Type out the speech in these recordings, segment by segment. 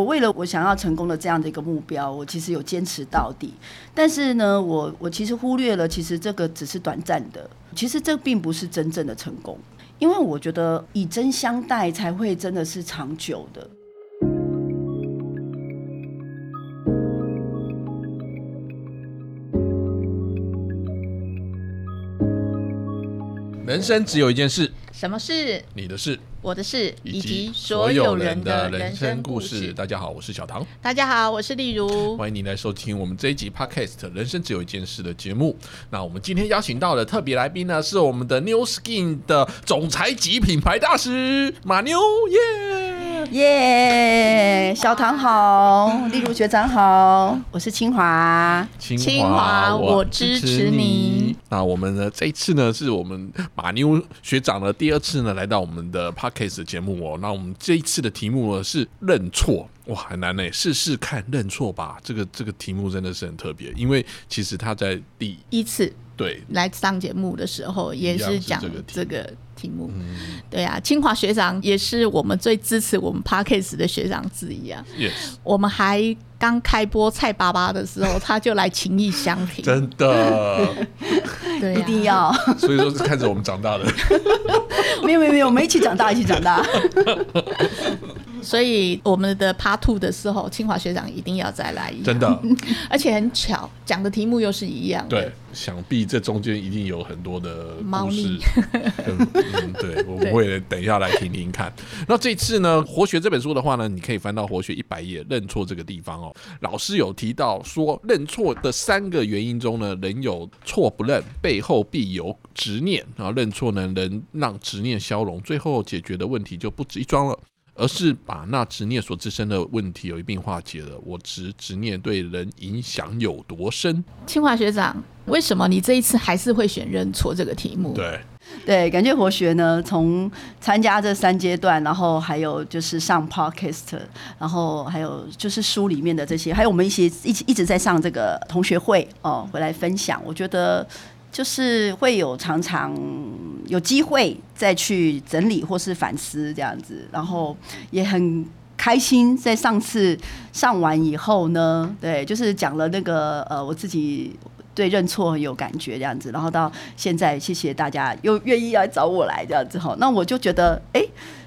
我为了我想要成功的这样的一个目标，我其实有坚持到底。但是呢，我我其实忽略了，其实这个只是短暂的，其实这并不是真正的成功。因为我觉得以真相待才会真的是长久的。人生只有一件事，什么事？你的事，我的事，以及所所有人人的人生生故故事。大家好，我是小唐，大家好，我是例如。欢迎您来收听我们这一集 Podcast《人生只有一件事》的节目。那我们今天邀请到的特别来宾呢，是我们的 New Skin 的总裁级品牌大使马妞耶。耶，小唐好，例如学长好，我是清华。清清华我支持你。那我们呢？这一次呢，是我们马妞学长呢第二次呢来到我们的 podcast 的节目哦。那我们这一次的题目呢是认错，哇，很难呢，试试看认错吧。这个这个题目真的是很特别，因为其实他在第一次对来上节目的时候，也是是讲这个这个题目。嗯对啊，清华学长也是我们最支持我们 p a r k a s 的学长之一啊。yes，我们还刚开播蔡爸爸的时候，他就来情意相挺。真的，对、啊，一定要，所以说是看着我们长大的。没有没有没有，我们一起长大，一起长大。所以我们的 Part Two 的时候，清华学长一定要再来一次真的，而且很巧，讲的题目又是一样的。对，想必这中间一定有很多的猫故事腻。跟嗯，对，我们会等一下来听听看。那这次呢，《活学》这本书的话呢，你可以翻到《活学》一百页，认错这个地方哦。老师有提到说，认错的三个原因中呢，人有错不认，背后必有执念。然后认错呢，能让执念消融，最后解决的问题就不止一桩了。而是把那执念所自身的问题有一并化解了。我执执念对人影响有多深？清华学长，为什么你这一次还是会选认错这个题目？对，对，感觉活学呢，从参加这三阶段，然后还有就是上 podcast，然后还有就是书里面的这些，还有我们一些一起一直在上这个同学会哦，回来分享。我觉得就是会有常常有机会再去整理或是反思这样子，然后也很。开心，在上次上完以后呢，对，就是讲了那个呃，我自己对认错很有感觉这样子，然后到现在，谢谢大家又愿意来找我来这样子哈，那我就觉得，哎、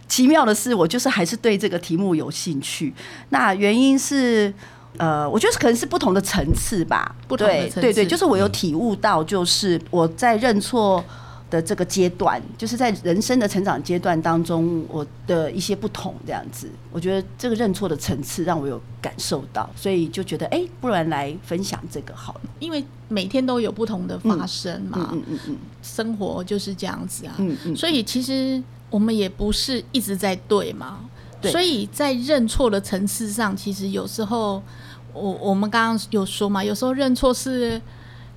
奇妙的是，我就是还是对这个题目有兴趣。那原因是，呃，我觉得可能是不同的层次吧，不同的层次对对对，就是我有体悟到，就是我在认错。的这个阶段，就是在人生的成长阶段当中，我的一些不同这样子，我觉得这个认错的层次让我有感受到，所以就觉得，哎、不然来分享这个好了。因为每天都有不同的发生嘛，嗯嗯嗯生活就是这样子啊。嗯嗯，所以其实我们也不是一直在对嘛，对所以在认错的层次上，其实有时候我我们刚刚有说嘛，有时候认错是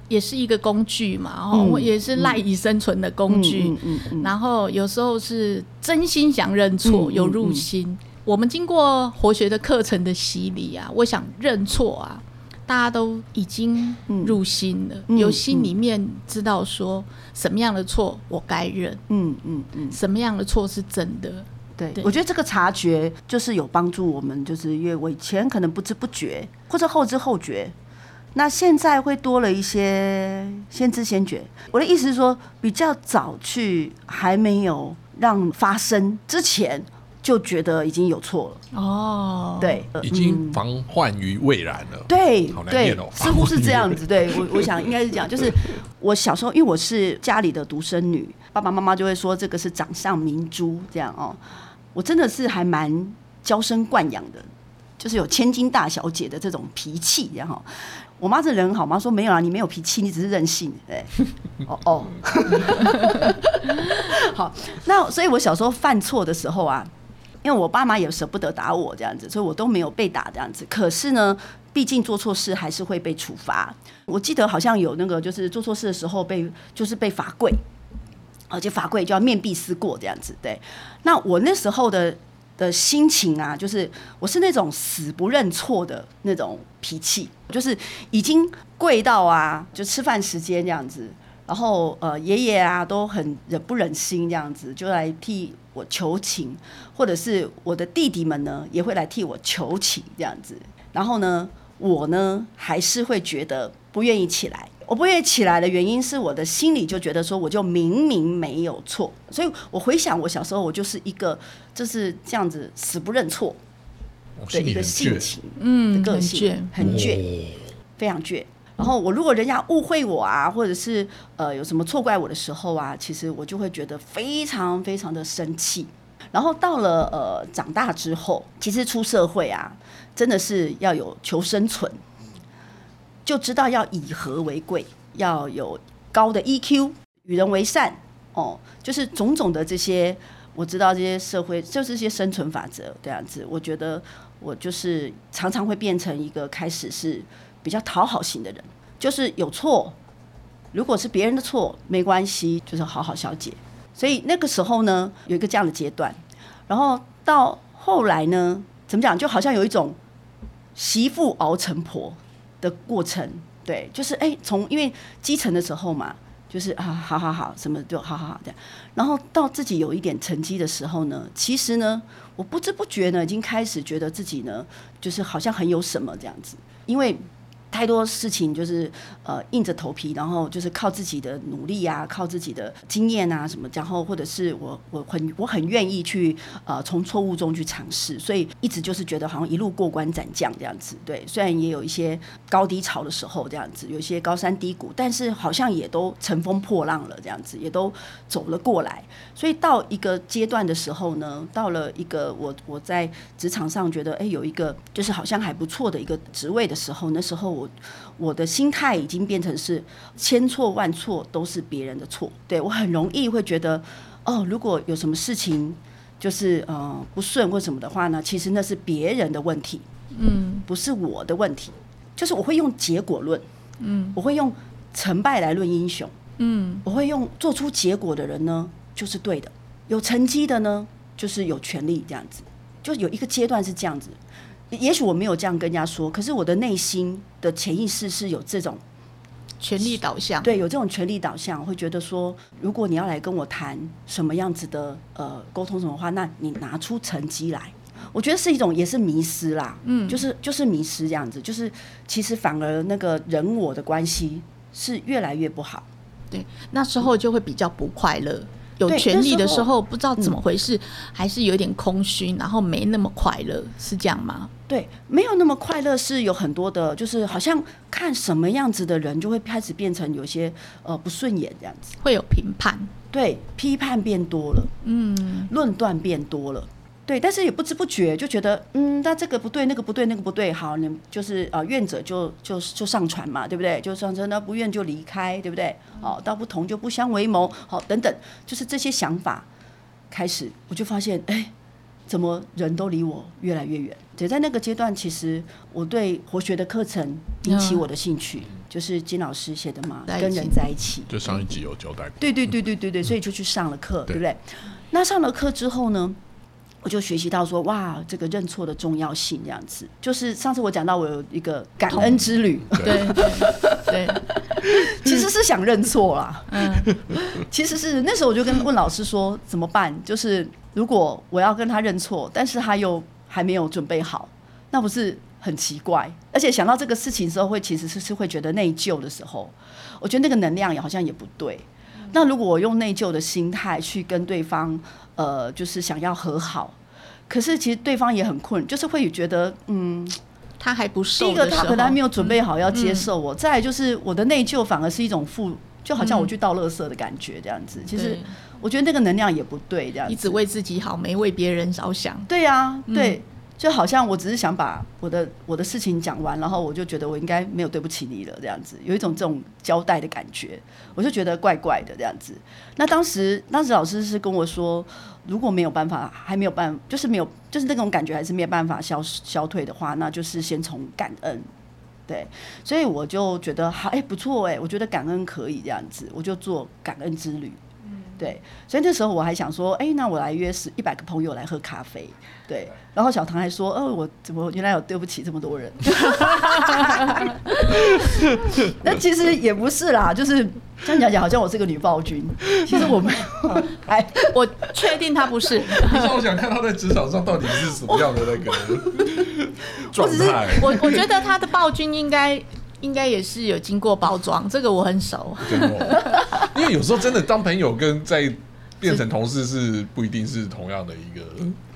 也是一个工具嘛，哦、嗯也是赖以生存的工具。嗯嗯嗯然后有时候是真心想认错，嗯有入心。我们经过活学的课程的洗礼啊，我想认错啊，大家都已经入心了，嗯有心里面知道说什么样的错我该认，嗯嗯嗯，什么样的错是真的。对，对。我觉得这个察觉就是有帮助我们，就是因为我以前可能不知不觉或者后知后觉，那现在会多了一些先知先觉。我的意思是说，比较早去还没有让发生之前，就觉得已经有错了。哦，对，呃已经嗯防患于未然了。对对好难念哦，似乎是这样子。对我，我想应该是这样。就是我小时候，因为我是家里的独生女，爸爸妈妈就会说这个是掌上明珠，这样哦。我真的是还蛮娇生惯养的，就是有千金大小姐的这种脾气，然后我妈这人好吗？说没有啊，你没有脾气，你只是任性。对，哦哦，好，那所以我小时候犯错的时候啊，因为我爸妈也舍不得打我这样子，所以我都没有被打这样子。可是呢，毕竟做错事还是会被处罚。我记得好像有那个，就是做错事的时候被就是被罚跪，而且罚跪就要面壁思过这样子。对，那我那时候的的心情啊，就是我是那种死不认错的那种脾气，就是已经跪到啊，就吃饭时间这样子。然后呃爷爷啊都很忍不忍心这样子，就来替我求情，或者是我的弟弟们呢也会来替我求情这样子。然后呢，我呢还是会觉得不愿意起来。我不愿意起来的原因是我的心里就觉得说，我就明明没有错，所以我回想我小时候，我就是一个就是这样子死不认错的一个性情。嗯，个性很倔，非常倔。然后我如果人家误会我啊，或者是呃有什么错怪我的时候啊，其实我就会觉得非常非常的生气。然后到了呃长大之后，其实出社会啊，真的是要有求生存，就知道要以和为贵，要有高的 EQ，与人为善哦，就是种种的这些，我知道这些社会就是这些生存法则这样子。我觉得我就是常常会变成一个开始是比较讨好型的人，就是有错，如果是别人的错没关系，就是好好消解。所以那个时候呢，有一个这样的阶段，然后到后来呢，怎么讲，就好像有一种媳妇熬成婆的过程。对，就是哎，从因为基层的时候嘛，就是啊，好好好，什么就好好好的。然后到自己有一点成绩的时候呢，其实呢，我不知不觉呢，已经开始觉得自己呢，就是好像很有什么这样子，因为。太多事情就是呃硬着头皮，然后就是靠自己的努力啊，靠自己的经验啊什么，然后或者是我我很我很愿意去呃从错误中去尝试，所以一直就是觉得好像一路过关斩将这样子。对，虽然也有一些高低潮的时候这样子，有一些高山低谷，但是好像也都乘风破浪了这样子，也都走了过来。所以到一个阶段的时候呢，到了一个我我在职场上觉得哎有一个就是好像还不错的一个职位的时候，那时候我我的心态已经变成是千错万错都是别人的错，对我很容易会觉得哦，如果有什么事情就是呃不顺或什么的话呢，其实那是别人的问题，嗯。不是我的问题，就是我会用结果论，嗯。我会用成败来论英雄。嗯。我会用做出结果的人呢，就是对的；有成绩的呢，就是有权利这样子。就有一个阶段是这样子，也许我没有这样跟人家说，可是我的内心的潜意识是有这种权力导向，对有这种权力导向，会觉得说，如果你要来跟我谈什么样子的呃沟通什么话，那你拿出成绩来。我觉得是一种也是迷失啦，嗯就是就是迷失这样子，就是其实反而那个人我的关系是越来越不好。对，那时候就会比较不快乐。有权利的时候不知道怎么回事，还是有点空虚，然后没那么快乐，是这样吗？对，没有那么快乐，是有很多的，就是好像看什么样子的人，就会开始变成有些呃不顺眼这样子。会有评判，对，批判变多了，嗯，论断变多了。对，但是也不知不觉就觉得，嗯，那这个不对，那个不对，那个不对，好，你就是呃，愿者就就就上船嘛，对不对？就上船，那不愿就离开，对不对？哦，道不同就不相为谋，好，等等，就是这些想法开始，我就发现，哎，怎么人都离我越来越远？对，在那个阶段，其实我对活学的课程引起嗯我的兴趣，就是金老师写的嘛，跟人在一起，就上一集有交代过。对对对对对对，所以就去上了课，对对不对？那上了课之后呢，我就学习到说，哇，这个认错的重要性，这样子。就是上次我讲到我有一个感恩之旅，对对对，其实是想认错啦。嗯，其实是那时候我就跟问老师说怎么办？就是如果我要跟他认错，但是他又还没有准备好，那不是很奇怪？而且想到这个事情的时候，会其实是是会觉得内疚的时候，我觉得那个能量也好像也不对。那如果我用内疚的心态去跟对方，呃，就是想要和好，可是其实对方也很困，就是会觉得，嗯，他还不第一个他可能还没有准备好要接嗯受我，再来就是我的内疚反而是一种负，就好像我去倒垃圾的感觉这样子。其实我觉得那个能量也不对，这样子。一直为自己好，没为别人着想。对呀、嗯对，就好像我只是想把我的我的事情讲完，然后我就觉得我应该没有对不起你了，这样子，有一种这种交代的感觉，我就觉得怪怪的这样子。那当时当时老师是跟我说，如果没有办法，还没有办，就是没有，就是那种感觉还是没有办法消消退的话，那就是先从感恩。对，所以我就觉得好，哎、不错，哎，我觉得感恩可以这样子，我就做感恩之旅。对，所以那时候我还想说，哎、那我来约十一百个朋友来喝咖啡。对，然后小唐还说，哦，我怎么原来有对不起这么多人？那其实也不是啦，就是这样讲讲好像我是个女暴君，其实我没有。哎，我确定她不是。可是我想看她在职场上到底是什么样的那个 状态。我我觉得她的暴君应该应该也是有经过包装，这个我很熟。因为有时候真的当朋友跟在变成同事是不一定是同样的一个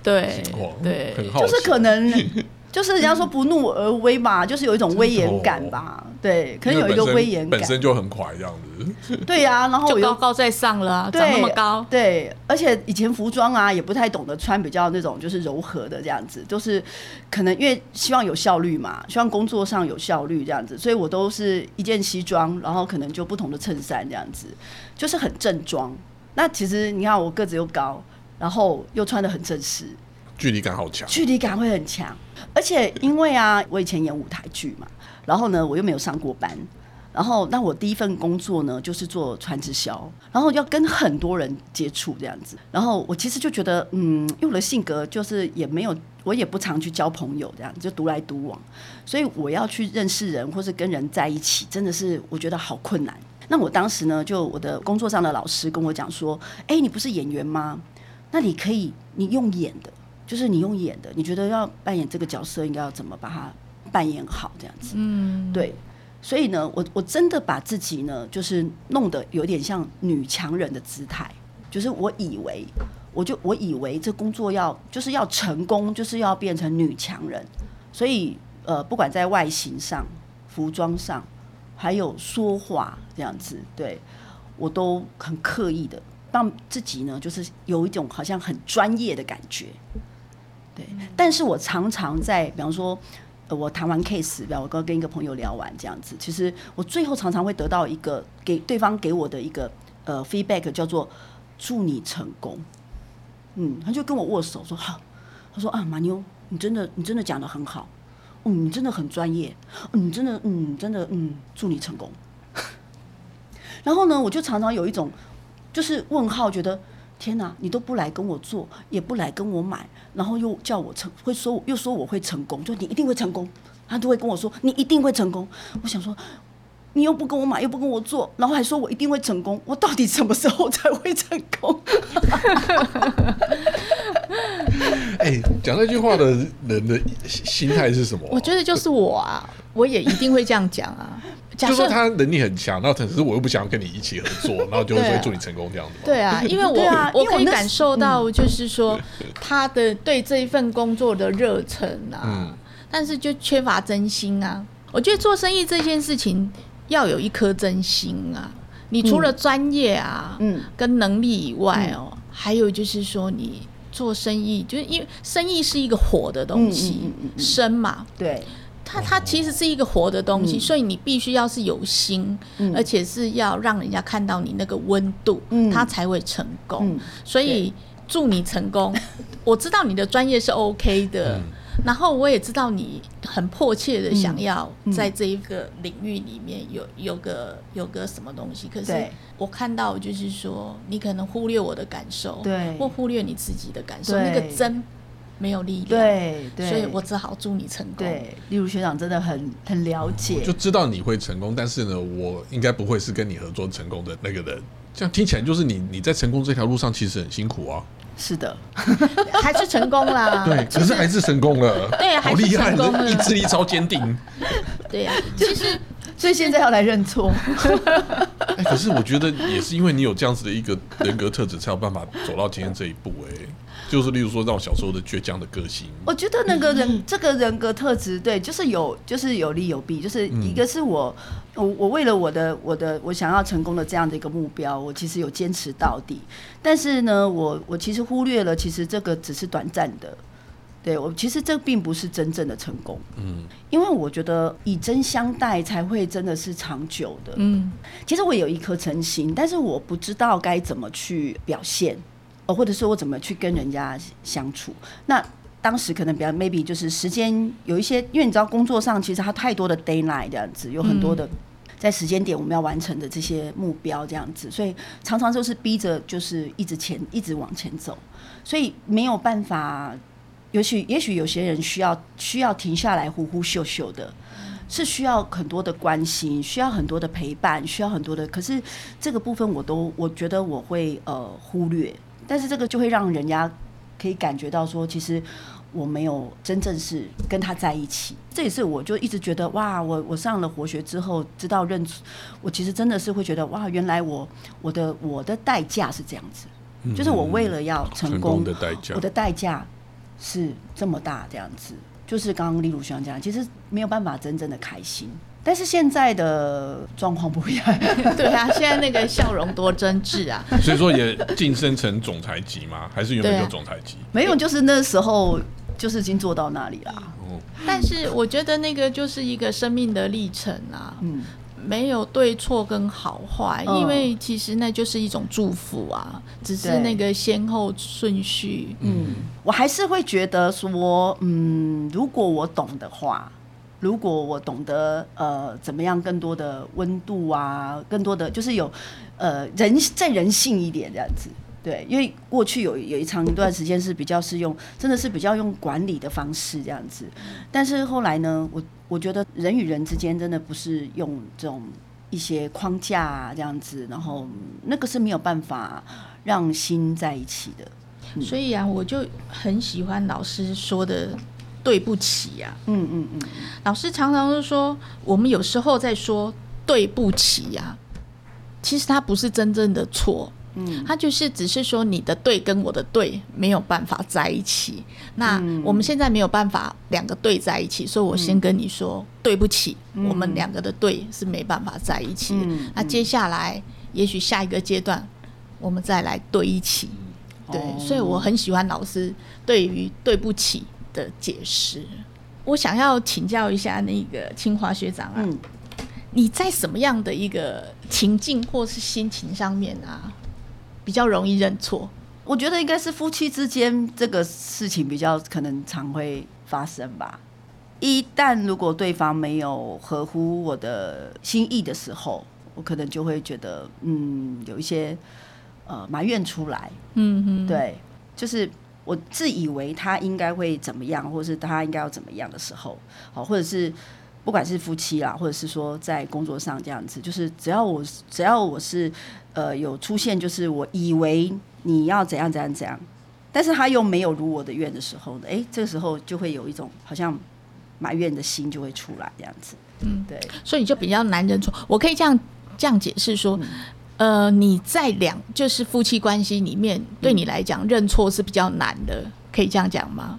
对情况，对，很好，就是可能。就是人家说不怒而威嘛，就是有一种威严感吧。对，可能有一个威严感，本身就很垮这样子。对呀，然后就高高在上了，长那么高。对，而且以前服装啊，也不太懂得穿比较那种就是柔和的这样子，就是可能因为希望有效率嘛，希望工作上有效率这样子，所以我都是一件西装，然后可能就不同的衬衫这样子，就是很正装。那其实你看我个子又高，然后又穿的很正式。距离感好强，距离感会很强，而且因为啊，我以前演舞台剧嘛，然后呢，我又没有上过班，然后那我第一份工作呢，就是做传直销，然后要跟很多人接触这样子，然后我其实就觉得，嗯，因为我的性格就是也没有，我也不常去交朋友这样，就独来独往，所以我要去认识人或是跟人在一起，真的是我觉得好困难。那我当时呢，就我的工作上的老师跟我讲说，哎，你不是演员吗？那你可以，你用演的。就是你用演的，你觉得要扮演这个角色，应该要怎么把它扮演好？这样子，嗯，对。所以呢，我我真的把自己呢，就是弄得有点像女强人的姿态。就是我以为，我就我以为这工作要就是要成功，就是要变成女强人。所以呃，不管在外形上、服装上，还有说话这样子，对我都很刻意的让自己呢，就是有一种好像很专业的感觉。但是我常常在，比方说，我谈完 case，比方我刚跟一个朋友聊完这样子，其实我最后常常会得到一个给对方给我的一个呃 feedback，叫做祝你成功。嗯，他就跟我握手说好，他说啊马妞，你真的你真的讲的很好，嗯，你真的很专业，嗯，真的嗯真的嗯祝你成功。然后呢，我就常常有一种就是问号，觉得。天哪，你都不来跟我做，也不来跟我买，然后又叫我成，会说又说我会成功，就你一定会成功，他都会跟我说你一定会成功。我想说，你又不跟我买，又不跟我做，然后还说我一定会成功，我到底什么时候才会成功？哎，讲那句话的人的心态是什么？我觉得就是我啊，我也一定会这样讲啊。就说他能力很强，然后可是我又不想要跟你一起合作，然后就会祝你成功这样子。对啊，因为我我可以感受到，就是说他的对这一份工作的热忱啊，但是就缺乏真心啊。我觉得做生意这件事情要有一颗真心啊。你除了专业啊，嗯，跟能力以外哦，还有就是说你做生意，就是因为生意是一个火的东西，生嘛，对。它它其实是一个活的东西，所以你必须要是有心，而且是要让人家看到你那个温度，它才会成功。所以祝你成功。我知道你的专业是 OK 的，然后我也知道你很迫切的想要在这一个领域里面有有个有个什么东西。可是我看到就是说，你可能忽略我的感受，对，或忽略你自己的感受，那个真。没有力量，对，所以我只好祝你成功。对，例如学长真的很很了解，就知道你会成功，但是呢，我应该不会是跟你合作成功的那个人。这样听起来就是你你在成功这条路上其实很辛苦啊。是的，还是成功啦。对，可是还是成功了。对，好厉害，意志力超坚定。对呀，其实所以现在要来认错。哎，可是我觉得也是因为你有这样子的一个人格特质，才有办法走到今天这一步。哎。就是，例如说，让我小时候的倔强的个性。我觉得那个人这个人格特质，对，就是有，就是有利有弊。就是一个是我，我我为了我的我的我想要成功的这样的一个目标，我其实有坚持到底。但是呢，我我其实忽略了，其实这个只是短暂的。对我，其实这并不是真正的成功。嗯，因为我觉得以真相待才会真的是长久的。嗯，其实我有一颗诚心，但是我不知道该怎么去表现。或者说我怎么去跟人家相处？那当时可能比较 maybe 就是时间有一些，因为你知道工作上其实它太多的 d a y l i g h t 这样子，有很多的在时间点我们要完成的这些目标这样子，所以常常就是逼着就是一直前一直往前走，所以没有办法。也许也许有些人需要需要停下来呼呼秀秀的，是需要很多的关心，需要很多的陪伴，需要很多的。可是这个部分我都我觉得我会呃忽略，但是这个就会让人家可以感觉到说，其实我没有真正是跟他在一起。这也是我就一直觉得哇，我我上了活学之后，知道认，我其实真的是会觉得哇，原来我我的我的代价是这样子，就是我为了要成功的代价，我的代价是这么大，这样子。就是刚刚例如像这样，其实没有办法真正的开心。但是现在的状况不一样，对啊，现在那个笑容多真挚啊！所以说也晋升成总裁级吗？还是原本就总裁级？没有，就是那时候就是已经做到那里了。哦，但是我觉得那个就是一个生命的历程啊。嗯。没有对错跟好坏，因为其实那就是一种祝福啊，只是那个先后顺序。嗯，我还是会觉得说，嗯，如果我懂的话，如果我懂得呃怎么样更多的温度啊，更多的就是有呃人再人性一点这样子。对，因为过去有有一长一段时间是比较是用，真的是比较用管理的方式这样子，但是后来呢，我我觉得人与人之间真的不是用这种一些框架啊这样子，然后那个是没有办法让心在一起的。所以啊，我就很喜欢老师说的“对不起”呀。嗯嗯嗯，老师常常都说，我们有时候在说“对不起”呀，其实他不是真正的错。嗯，他就是只是说你的对跟我的对没有办法在一起，那我们现在没有办法两个对在一起，所以我先跟你说对不起，我们两个的对是没办法在一起。那接下来也许下一个阶段我们再来对一起，对，所以我很喜欢老师对于对不起的解释。我想要请教一下那个清华学长啊，你在什么样的一个情境或是心情上面啊？比较容易认错，我觉得应该是夫妻之间这个事情比较可能常会发生吧。一旦如果对方没有合乎我的心意的时候，我可能就会觉得，嗯，有一些呃埋怨出来。嗯嗯，对，就是我自以为他应该会怎么样，或者是他应该要怎么样的时候，好，或者是。不管是夫妻啦，或者是说在工作上这样子，就是只要我只要我是呃有出现，就是我以为你要怎样怎样怎样，但是他又没有如我的愿的时候呢，哎，这个时候就会有一种好像埋怨的心就会出来这样子。嗯，对，所以你就比较难认错。我可以这样这样解释说，呃，你在两就是夫妻关系里面，对你来讲认错是比较难的，可以这样讲吗？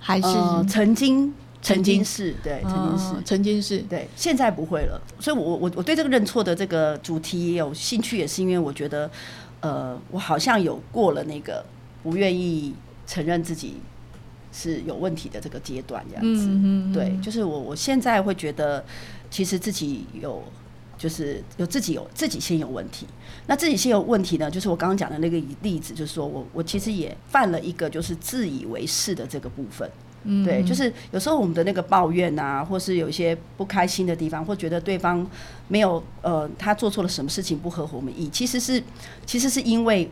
还是曾经？曾经是对，曾经是，曾经是对，现在不会了。所以，我我我对这个认错的这个主题也有兴趣，也是因为我觉得，呃，我好像有过了那个不愿意承认自己是有问题的这个阶段，这样子。对，就是我我现在会觉得，其实自己有，就是有自己有自己先有问题。那自己先有问题呢，就是我刚刚讲的那个例子，就是说我我其实也犯了一个就是自以为是的这个部分。对，就是有时候我们的那个抱怨啊，或是有一些不开心的地方，或觉得对方没有呃，他做错了什么事情不合乎我们意，其实是其实是因为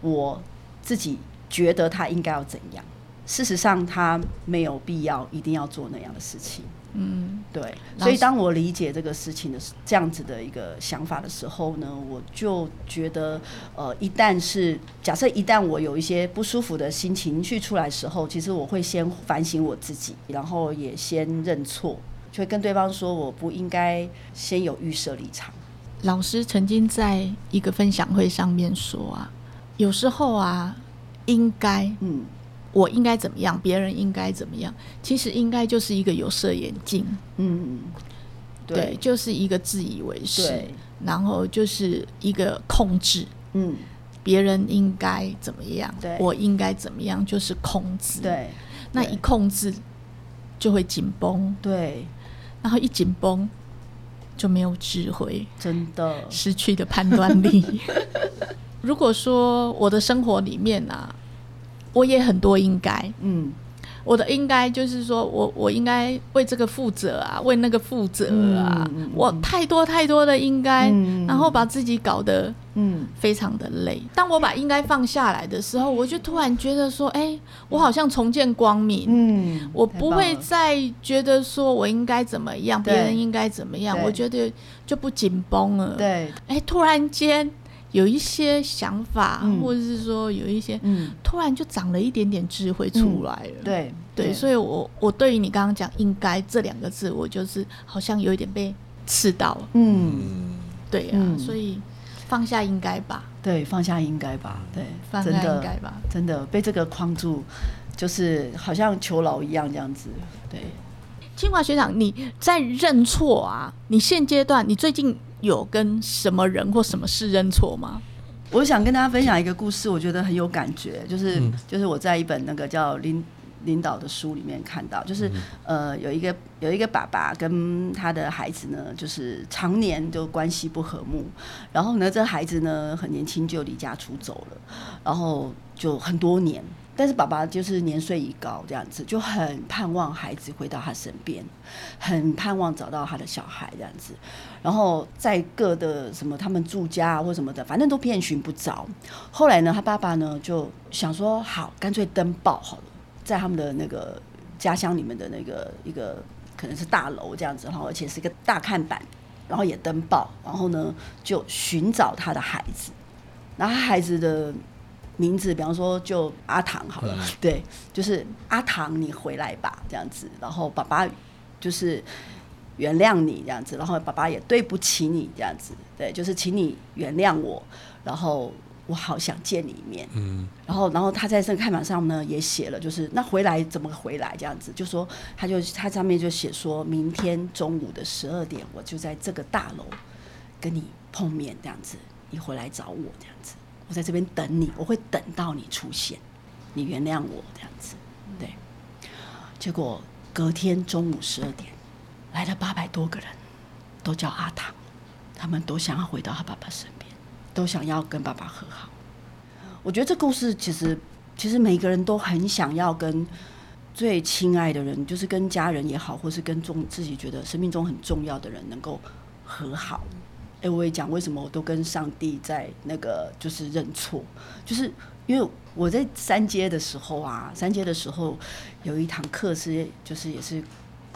我自己觉得他应该要怎样，事实上他没有必要一定要做那样的事情。嗯，对，所以当我理解这个事情的这样子的一个想法的时候呢，我就觉得，呃，一旦是假设一旦我有一些不舒服的心情绪出来时候，其实我会先反省我自己，然后也先认错，就会跟对方说我不应该先有预设立场。老师曾经在一个分享会上面说啊，有时候啊，应该嗯。我应该怎么样？别人应该怎么样？其实应该就是一个有色眼镜，嗯，对，就是一个自以为是，然后就是一个控制，嗯，别人应该怎么样？对，我应该怎么样？就是控制，对，那一控制就会紧绷，对，然后一紧绷就没有智慧，真的失去的判断力。如果说我的生活里面啊。我也很多应该，嗯，我的应该就是说我我应该为这个负责啊，为那个负责啊，我太多太多的应该，然后把自己搞得嗯非常的累。当我把应该放下来的时候，我就突然觉得说，哎，我好像重见光明。嗯，我不会再觉得说我应该怎么样，别人应该怎么样，我觉得就不紧绷了。对，哎，突然间。有一些想法，或者是说有一些，突然就长了一点点智慧出来了。对对，所以我我对于你刚刚讲“应该”这两个字，我就是好像有一点被刺到。嗯，对啊，所以放下“应该”吧。对，放下“应该”吧。对，放下“应该”吧。真的被这个框住，就是好像囚牢一样这样子。对，清华学长，你在认错啊？你现阶段，你最近？有跟什么人或什么事认错吗？我想跟大家分享一个故事，我觉得很有感觉，就是就是我在一本那个叫领领导的书里面看到，就是呃有一个有一个爸爸跟他的孩子呢，就是常年就关系不和睦，然后呢这孩子呢很年轻就离家出走了，然后就很多年。但是爸爸就是年岁已高，这样子就很盼望孩子回到他身边，很盼望找到他的小孩这样子，然后在各的什么他们住家或什么的，反正都遍寻不着。后来呢，他爸爸呢就想说，好，干脆登报好了，在他们的那个家乡里面的那个一个可能是大楼这样子，然后而且是一个大看板，然后也登报，然后呢就寻找他的孩子，然后孩子的。名字，比方说就阿唐好了，对，就是阿唐，你回来吧，这样子。然后爸爸就是原谅你这样子，然后爸爸也对不起你这样子，对，就是请你原谅我。然后我好想见你一面，嗯。然后，然后他在这个看板上呢也写了，就是那回来怎么回来这样子，就说他就他上面就写说明天中午的十二点，我就在这个大楼跟你碰面这样子，你回来找我这样子。我在这边等你，我会等到你出现，你原谅我这样子，对。结果隔天中午十二点，来了八百多个人，都叫阿唐，他们都想要回到他爸爸身边，都想要跟爸爸和好。我觉得这故事其实，其实每个人都很想要跟最亲爱的人，就是跟家人也好，或是跟重自己觉得生命中很重要的人能够和好。哎，我也讲为什么我都跟上帝在那个就是认错，就是因为我在三阶的时候啊，三阶的时候有一堂课是就是也是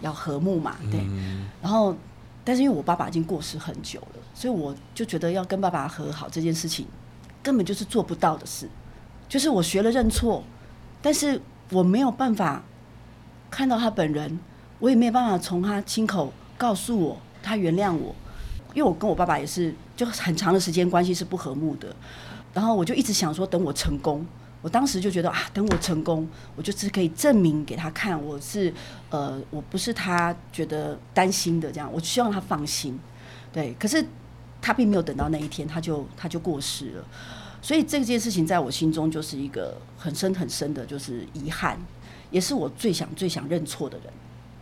要和睦嘛，对。然后，但是因为我爸爸已经过世很久了，所以我就觉得要跟爸爸和好这件事情根本就是做不到的事。就是我学了认错，但是我没有办法看到他本人，我也没有办法从他亲口告诉我他原谅我。因为我跟我爸爸也是，就很长的时间关系是不和睦的，然后我就一直想说，等我成功，我当时就觉得啊，等我成功，我就是可以证明给他看，我是呃，我不是他觉得担心的这样，我希望他放心，对。可是他并没有等到那一天，他就他就过世了，所以这件事情在我心中就是一个很深很深的，就是遗憾，也是我最想最想认错的人。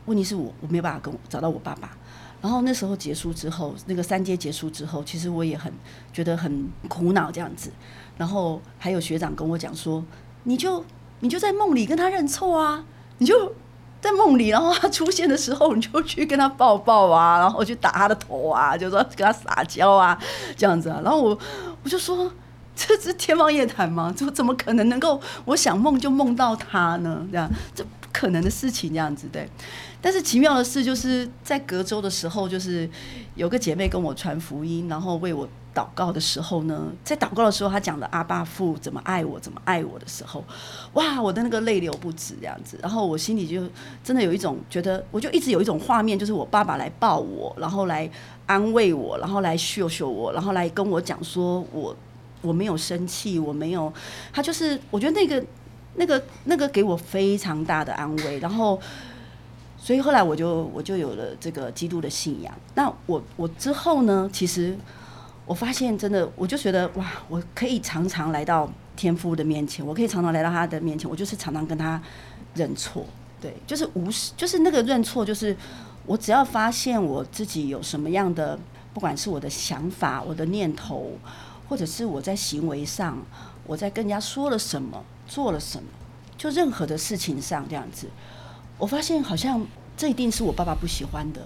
问题是我我没有办法跟找到我爸爸。然后那时候结束之后，那个三阶结束之后，其实我也很觉得很苦恼这样子。然后还有学长跟我讲说：“你就你就在梦里跟他认错啊，你就在梦里，然后他出现的时候，你就去跟他抱抱啊，然后去打他的头啊，就说跟他撒娇啊，这样子啊。”然后我我就说：“这是天方夜谭吗？这怎么可能能够我想梦就梦到他呢？这样这不可能的事情，这样子对。”但是奇妙的事，就是在隔周的时候，就是有个姐妹跟我传福音，然后为我祷告的时候呢，在祷告的时候，她讲的阿爸父怎么爱我，怎么爱我的时候，哇，我的那个泪流不止这样子，然后我心里就真的有一种觉得，我就一直有一种画面，就是我爸爸来抱我，然后来安慰我，然后来秀秀我，然后来跟我讲说我我没有生气，我没有，他就是我觉得那个那个那个给我非常大的安慰，然后。所以后来我就我就有了这个基督的信仰。那我我之后呢？其实我发现真的，我就觉得哇，我可以常常来到天父的面前，我可以常常来到他的面前，我就是常常跟他认错。对，就是无视，就是那个认错，就是我只要发现我自己有什么样的，不管是我的想法、我的念头，或者是我在行为上，我在跟人家说了什么、做了什么。就任何的事情上这样子，我发现好像这一定是我爸爸不喜欢的，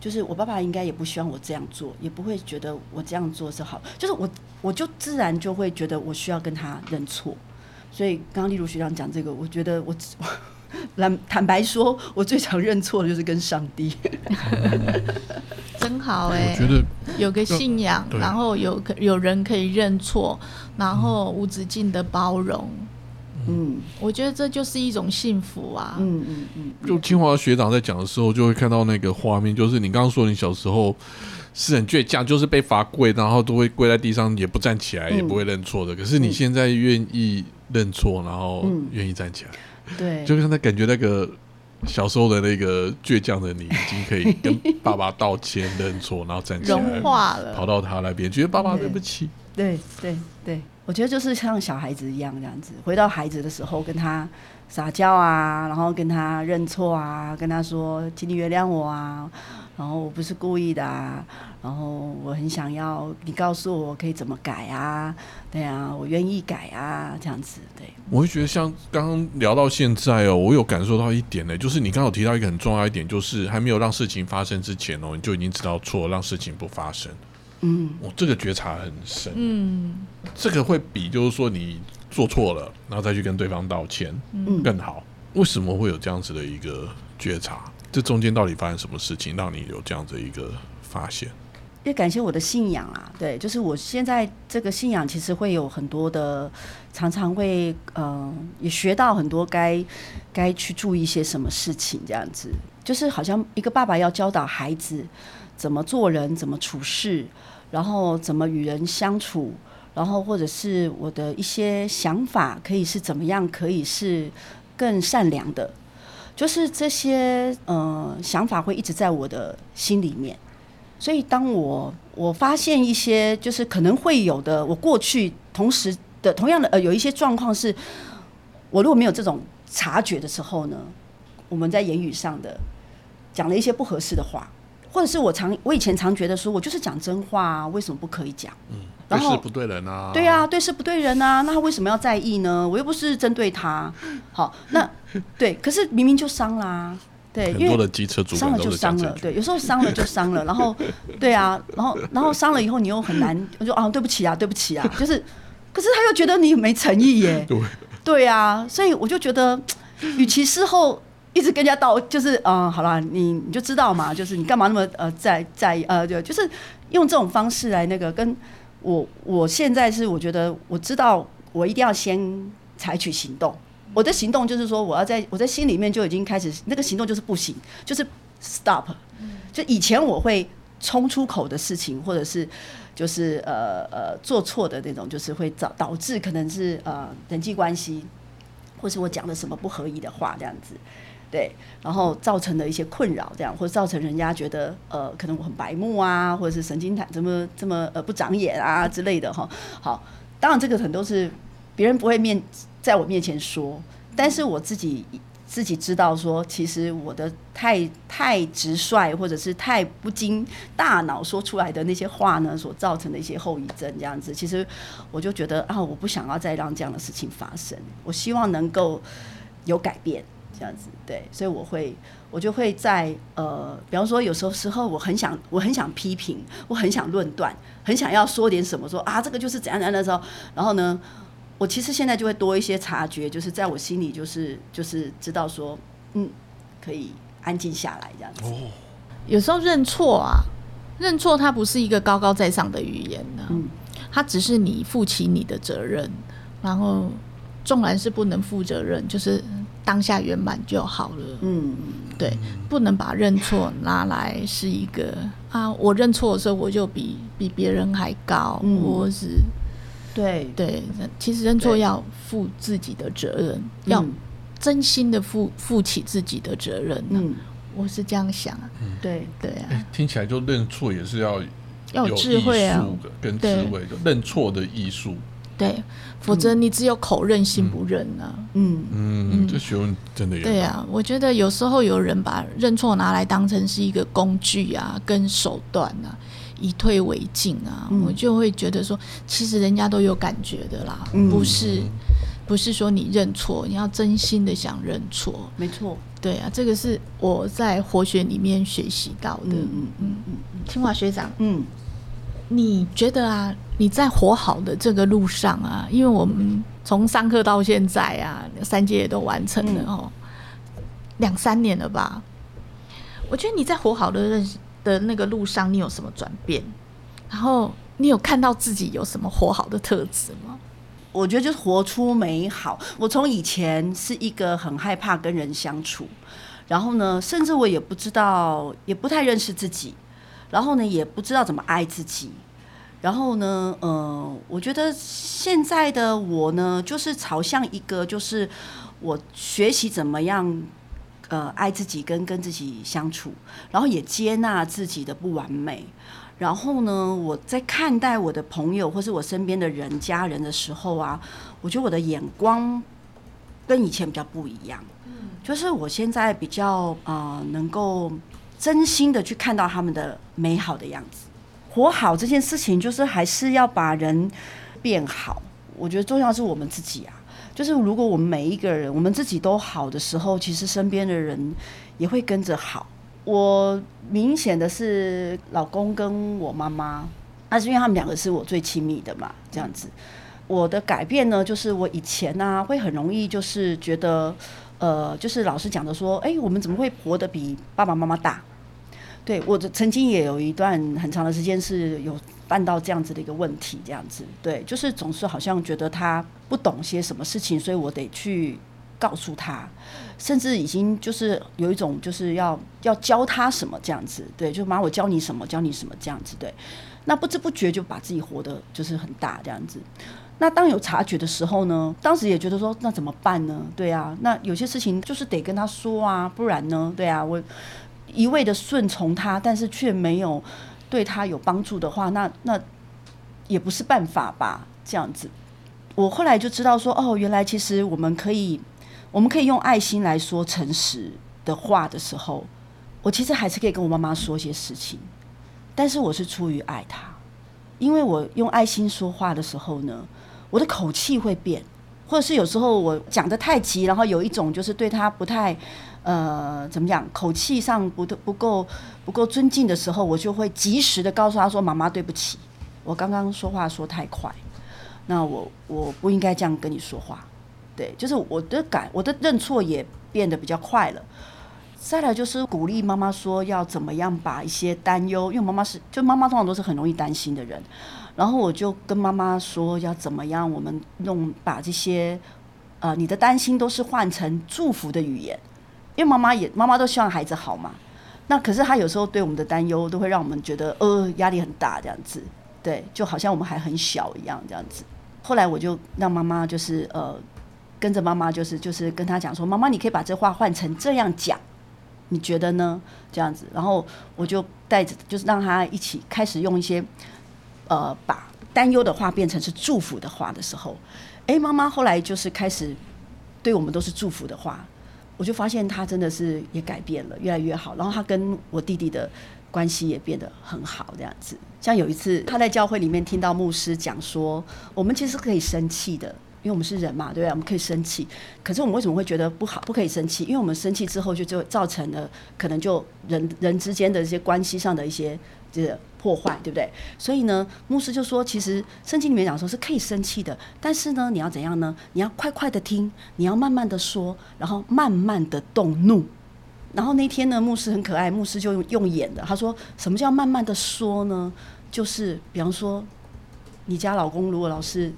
就是我爸爸应该也不希望我这样做，也不会觉得我这样做是好，就是我我就自然就会觉得我需要跟他认错。所以刚刚例如学长讲这个，我觉得我坦 坦白说，我最常认错的就是跟上帝。真好哎，我觉得有个信仰，然后有可有人可以认错，然后无止境的包容，嗯。我觉得这就是一种幸福啊。嗯嗯嗯，就清华学长在讲的时候，就会看到那个画面，就是你刚刚说你小时候是很倔强，就是被罚跪，然后都会跪在地上，也不站起来，嗯。也不会认错的。可是你现在愿意认错，然后嗯。愿意站起来，对，就让他感觉那个小时候的那个倔强的你，已经可以跟爸爸道歉、认错，然后站起来融，化了，跑到他那边，觉得爸爸对不起。对对对，我觉得就是像小孩子一样这样子，回到孩子的时候跟他撒娇啊，然后跟他认错啊，跟他说，请你原谅我啊，然后我不是故意的啊，然后我很想要你告诉我可以怎么改啊，对啊，我愿意改啊，这样子，对，我会觉得像刚刚聊到现在哦，我有感受到一点呢，就是你刚刚有提到一个很重要一点，就是还没有让事情发生之前哦，你就已经知道错，让事情不发生。嗯我这个觉察很深，嗯，这个会比就是说你做错了，然后再去跟对方道歉嗯更好。为什么会有这样子的一个觉察？这中间到底发生什么事情，让你有这样子一个发现？也感谢我的信仰啊，对，就是我现在这个信仰其实会有很多的，常常会呃也学到很多该该去注意一些什么事情，这样子，就是好像一个爸爸要教导孩子怎么做人，怎么处事，然后怎么与人相处，然后或者是我的一些想法可以是怎么样，可以是更善良的，就是这些呃想法会一直在我的心里面。所以，当我我发现一些就是可能会有的，我过去同时的同样的呃有一些状况是，我如果没有这种察觉的时候呢，我们在言语上的讲了一些不合适的话，或者是我常我以前常觉得说我就是讲真话啊，为什么不可以讲？然后对事不对人啊？对啊，对事不对人啊，那他为什么要在意呢？我又不是针对他。好，那对，可是明明就伤啦、对，因为很多的机车主伤了就伤了。对，有时候伤了就伤了，然后对啊，然后然后伤了以后你又很难，我就啊对不起啊，对不起啊，就是，可是他又觉得你没诚意耶，对，对啊，所以我就觉得，与其事后一直跟人家道，就是嗯、好啦，你你就知道嘛，就是你干嘛那么呃在在意呃，对，就是用这种方式来那个跟我我现在是我觉得我知道我一定要先采取行动。我的行动就是说，我要在我在心里面就已经开始，那个行动就是不行，就是 stop。就以前我会冲出口的事情，或者是就是呃呃做错的那种，就是会导导致可能是呃人际关系，或是我讲了什么不合意的话这样子，对，然后造成的一些困扰，这样或者造成人家觉得呃可能我很白目啊，或者是神经坦这么这么呃不长眼啊之类的哈。好，当然这个很多是别人不会面在我面前说，但是我自己自己知道说，其实我的太太直率，或者是太不经大脑说出来的那些话呢，所造成的一些后遗症，这样子，其实我就觉得啊，我不想要再让这样的事情发生，我希望能够有改变，这样子，对，所以我会。我就会在呃，比方说有时候时候我很想，我很想批评，我很想论断，很想要说点什么，说啊这个就是怎样怎样的时候，然后呢，我其实现在就会多一些察觉，就是在我心里就是就是知道说，嗯，可以安静下来这样子。哦，有时候认错啊，认错它不是一个高高在上的语言呢、嗯它只是你负起你的责任，然后纵然是不能负责任，就是当下圆满就好了。嗯，对，不能把认错拿来是一个啊，我认错的时候我就比比别人还高，嗯。或是对。对，其实认错要负自己的责任，要嗯真心的负负起自己的责任、啊。嗯，我是这样想啊，对，对啊，哎，听起来就认错也是要要有有智慧啊。艺术的跟智慧的认错的艺术。对，否则你只有口认心不认啊。嗯。嗯，嗯。这学问真的有。对啊，我觉得有时候有人把认错拿来当成是一个工具啊，跟手段啊，以退为进啊，嗯。我就会觉得说，其实人家都有感觉的啦，嗯。不是不是说你认错，你要真心的想认错。没错，对啊，这个是我在活学里面学习到的。嗯嗯嗯嗯，清华学长，嗯，你觉得啊，你在活好的这个路上啊，因为我们从上课到现在啊，三阶也都完成了哦，两三年了吧？我觉得你在活好的认的那个路上，你有什么转变？然后你有看到自己有什么活好的特质吗？我觉得就是活出美好。我从以前是一个很害怕跟人相处，然后呢，甚至我也不知道，也不太认识自己，然后呢，也不知道怎么爱自己。然后呢，呃，我觉得现在的我呢，就是朝向一个，就是我学习怎么样，呃，爱自己跟跟自己相处，然后也接纳自己的不完美。然后呢，我在看待我的朋友或是我身边的人、家人的时候啊，我觉得我的眼光跟以前比较不一样。嗯，就是我现在比较啊，能够真心的去看到他们的美好的样子。活好这件事情，就是还是要把人变好。我觉得重要是我们自己啊。就是如果我们每一个人，我们自己都好的时候，其实身边的人也会跟着好。我明显的是老公跟我妈妈，那是因为他们两个是我最亲密的嘛，这样子。我的改变呢，就是我以前呢会很容易就是觉得，呃，就是老师讲的说，哎，我们怎么会活得比爸爸妈妈大？对我曾经也有一段很长的时间是有犯到这样子的一个问题，这样子，对，就是总是好像觉得他不懂些什么事情，所以我得去。告诉他，甚至已经就是有一种就是要要教他什么这样子，对，就妈我教你什么，教你什么这样子，对。那不知不觉就把自己活得就是很大这样子。那当有察觉的时候呢，当时也觉得说那怎么办呢？对啊，那有些事情就是得跟他说啊，不然呢，对啊，我一味的顺从他，但是却没有对他有帮助的话，那那也不是办法吧？这样子，我后来就知道说，哦，原来其实我们可以。我们可以用爱心来说诚实的话的时候，我其实还是可以跟我妈妈说一些事情，但是我是出于爱她，因为我用爱心说话的时候呢，我的口气会变，或者是有时候我讲的太急，然后有一种就是对她不太呃怎么讲，口气上不不够不够尊敬的时候，我就会及时的告诉他说：“妈妈对不起，我刚刚说话说太快，那我我不应该这样跟你说话。”对，就是我的感，我的认错也变得比较快了。再来就是鼓励妈妈说要怎么样把一些担忧，因为妈妈是，就妈妈通常都是很容易担心的人。然后我就跟妈妈说要怎么样，我们弄把这些呃你的担心都是换成祝福的语言，因为妈妈也妈妈都希望孩子好嘛。那可是她有时候对我们的担忧都会让我们觉得呃压力很大这样子，对，就好像我们还很小一样这样子。后来我就让妈妈就是呃。跟着妈妈，就是就是跟他讲说，妈妈，你可以把这话换成这样讲，你觉得呢？这样子，然后我就带着，就是让他一起开始用一些，呃，把担忧的话变成是祝福的话的时候，哎，妈妈后来就是开始对我们都是祝福的话，我就发现他真的是也改变了，越来越好。然后他跟我弟弟的关系也变得很好，这样子。像有一次他在教会里面听到牧师讲说，我们其实可以生气的。因为我们是人嘛，对不对？我们可以生气，可是我们为什么会觉得不好？不可以生气？因为我们生气之后，就就造成了可能就人人之间的一些关系上的一些这个破坏，对不对？所以呢，牧师就说，其实圣经里面讲说是可以生气的，但是呢，你要怎样呢？你要快快的听，你要慢慢的说，然后慢慢的动怒。然后那天呢，牧师很可爱，牧师就用演的，他说什么叫慢慢的说呢？就是比方说，你家老公如果老是。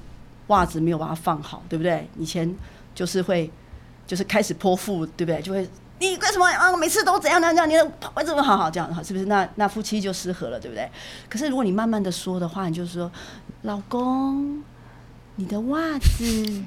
袜子没有把它放好，对不对？以前就是会，就是开始泼妇，对不对？就会你为什么啊？每次都怎样怎样？你为什么好好这样？是不是？那那夫妻就失和了，对不对？可是如果你慢慢的说的话，你就是说，老公，你的袜子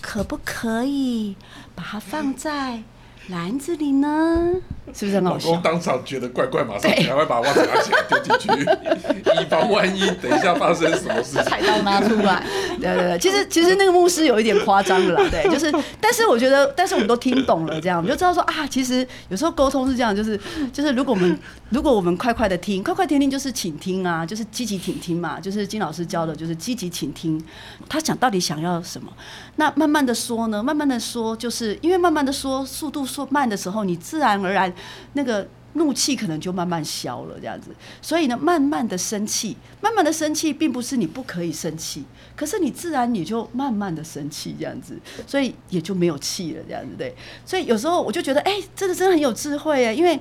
可不可以把它放在篮子里呢，是不是很好笑？当场觉得怪怪，马上赶快把袜子拿起来丢进去，以防万一，等一下发生什么事。菜刀拿出来，对对对，其实其实那个牧师有一点夸张了，对，就是，但是我觉得，但是我们都听懂了，这样。我们就知道说啊，其实有时候沟通是这样，就是就是如果我们如果我们快快的听，快快听听就是倾听啊，就是积极倾听嘛，就是金老师教的，就是积极倾听，他想到底想要什么，那慢慢的说呢，慢慢的说，就是因为慢慢的说，速度做慢的时候，你自然而然那个。怒气可能就慢慢消了，这样子。所以呢，慢慢的生气，慢慢的生气，并不是你不可以生气，可是你自然你就慢慢的生气，这样子，所以也就没有气了，这样子对。所以有时候我就觉得，哎，这个真的很有智慧啊，因为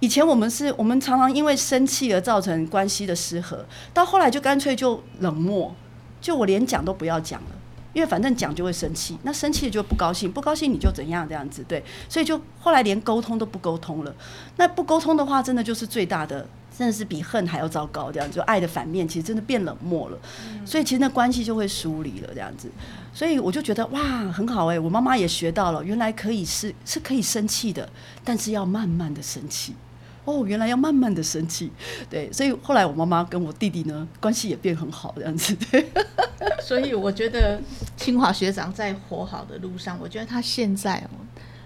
以前我们是我们常常因为生气而造成关系的失和，到后来就干脆就冷漠，就我连讲都不要讲了。因为反正讲就会生气，那生气就不高兴，不高兴你就怎样这样子，对，所以就后来连沟通都不沟通了。那不沟通的话，真的就是最大的，真的是比恨还要糟糕。这样就爱的反面，其实真的变冷漠了。所以其实那关系就会疏离了这样子。所以我就觉得哇，很好哎，我妈妈也学到了，原来可以是是可以生气的，但是要慢慢的生气。哦，原来要慢慢的生气，对，所以后来我妈妈跟我弟弟呢关系也变很好，这样子。对，所以我觉得清华学长在活好的路上，我觉得他现在哦，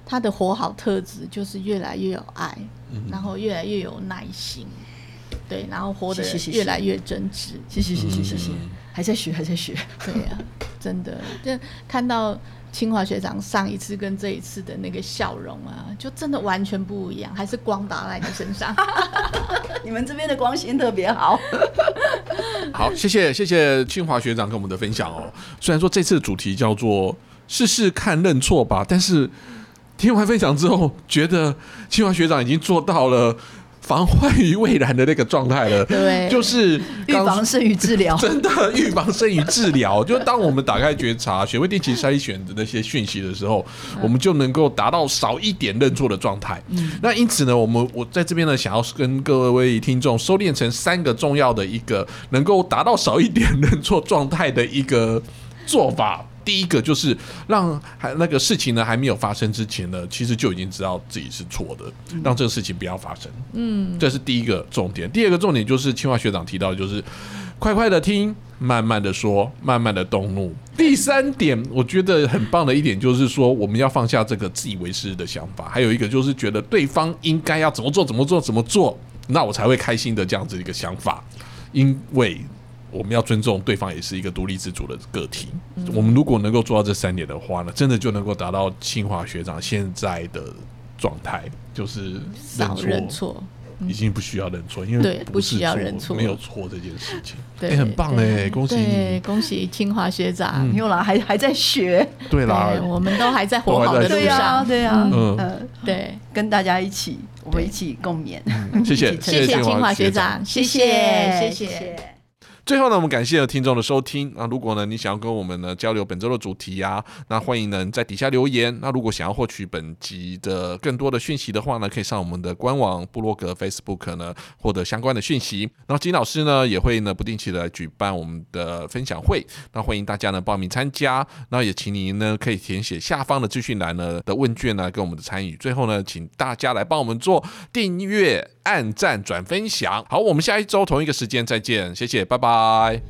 他的活好特质就是越来越有爱，然后越来越有耐心，对，然后活得越来越真挚。谢谢谢谢谢谢，还在学还在学。对呀，真的，就看到。清华学长上一次跟这一次的那个笑容啊，就真的完全不一样，还是光打在你身上。你们这边的光线特别好。好，谢谢谢谢清华学长跟我们的分享哦。虽然说这次的主题叫做试试看认错吧，但是听完分享之后，觉得清华学长已经做到了。防患于未然的那个状态了，对，就是预防胜于治疗，真的预防胜于治疗。就当我们打开觉察、学会定期筛选的那些讯息的时候，我们就能够达到少一点认错的状态。那因此呢，我们我在这边呢，想要跟各位听众收敛成三个重要的一个能够达到少一点认错状态的一个做法。第一个就是让还那个事情呢还没有发生之前呢，其实就已经知道自己是错的，让这个事情不要发生。嗯，这是第一个重点。第二个重点就是清华学长提到，就是快快的听，慢慢的说，慢慢的动怒。第三点，我觉得很棒的一点就是说，我们要放下这个自以为是的想法。还有一个就是觉得对方应该要怎么做，怎么做，怎么做，那我才会开心的这样子一个想法，因为。我们要尊重对方，也是一个独立自主的个体。我们如果能够做到这三点的话呢，真的就能够达到清华学长现在的状态，就是认错，已经不需要认错，因为不需要认错，没有错这件事情，对，很棒哎，恭喜你，恭喜清华学长，没有啦，还还在学，对啦，我们都还在活好的路上，对呀，嗯，对，跟大家一起，我们一起共勉，谢谢，谢谢清华学长，谢谢，谢谢。最后呢，我们感谢听众的收听。那如果呢，你想要跟我们呢交流本周的主题呀，那欢迎呢在底下留言。那如果想要获取本集的更多的讯息的话呢，可以上我们的官网、部落格、Facebook 呢获得相关的讯息。然后金老师呢也会呢不定期的举办我们的分享会，那欢迎大家呢报名参加。那也请您呢可以填写下方的资讯栏呢的问卷呢，跟我们的参与。最后呢，请大家来帮我们做订阅、按赞、转分享。好，我们下一周同一个时间再见，谢谢，拜拜。